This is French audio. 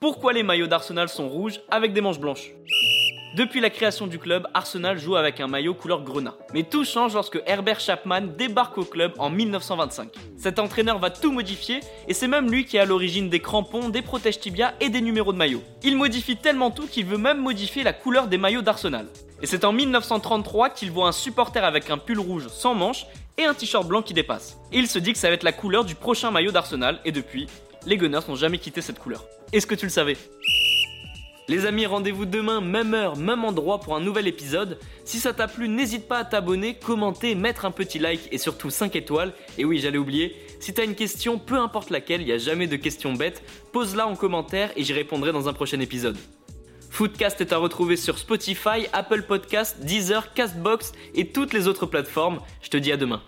Pourquoi les maillots d'Arsenal sont rouges avec des manches blanches depuis la création du club, Arsenal joue avec un maillot couleur grenat. Mais tout change lorsque Herbert Chapman débarque au club en 1925. Cet entraîneur va tout modifier et c'est même lui qui est à l'origine des crampons, des protèges tibia et des numéros de maillot. Il modifie tellement tout qu'il veut même modifier la couleur des maillots d'Arsenal. Et c'est en 1933 qu'il voit un supporter avec un pull rouge sans manches et un t-shirt blanc qui dépasse. Il se dit que ça va être la couleur du prochain maillot d'Arsenal et depuis, les Gunners n'ont jamais quitté cette couleur. Est-ce que tu le savais? Les amis, rendez-vous demain, même heure, même endroit pour un nouvel épisode. Si ça t'a plu, n'hésite pas à t'abonner, commenter, mettre un petit like et surtout 5 étoiles. Et oui, j'allais oublier, si t'as une question, peu importe laquelle, il n'y a jamais de questions bêtes, pose-la en commentaire et j'y répondrai dans un prochain épisode. Foodcast est à retrouver sur Spotify, Apple Podcast, Deezer, Castbox et toutes les autres plateformes. Je te dis à demain.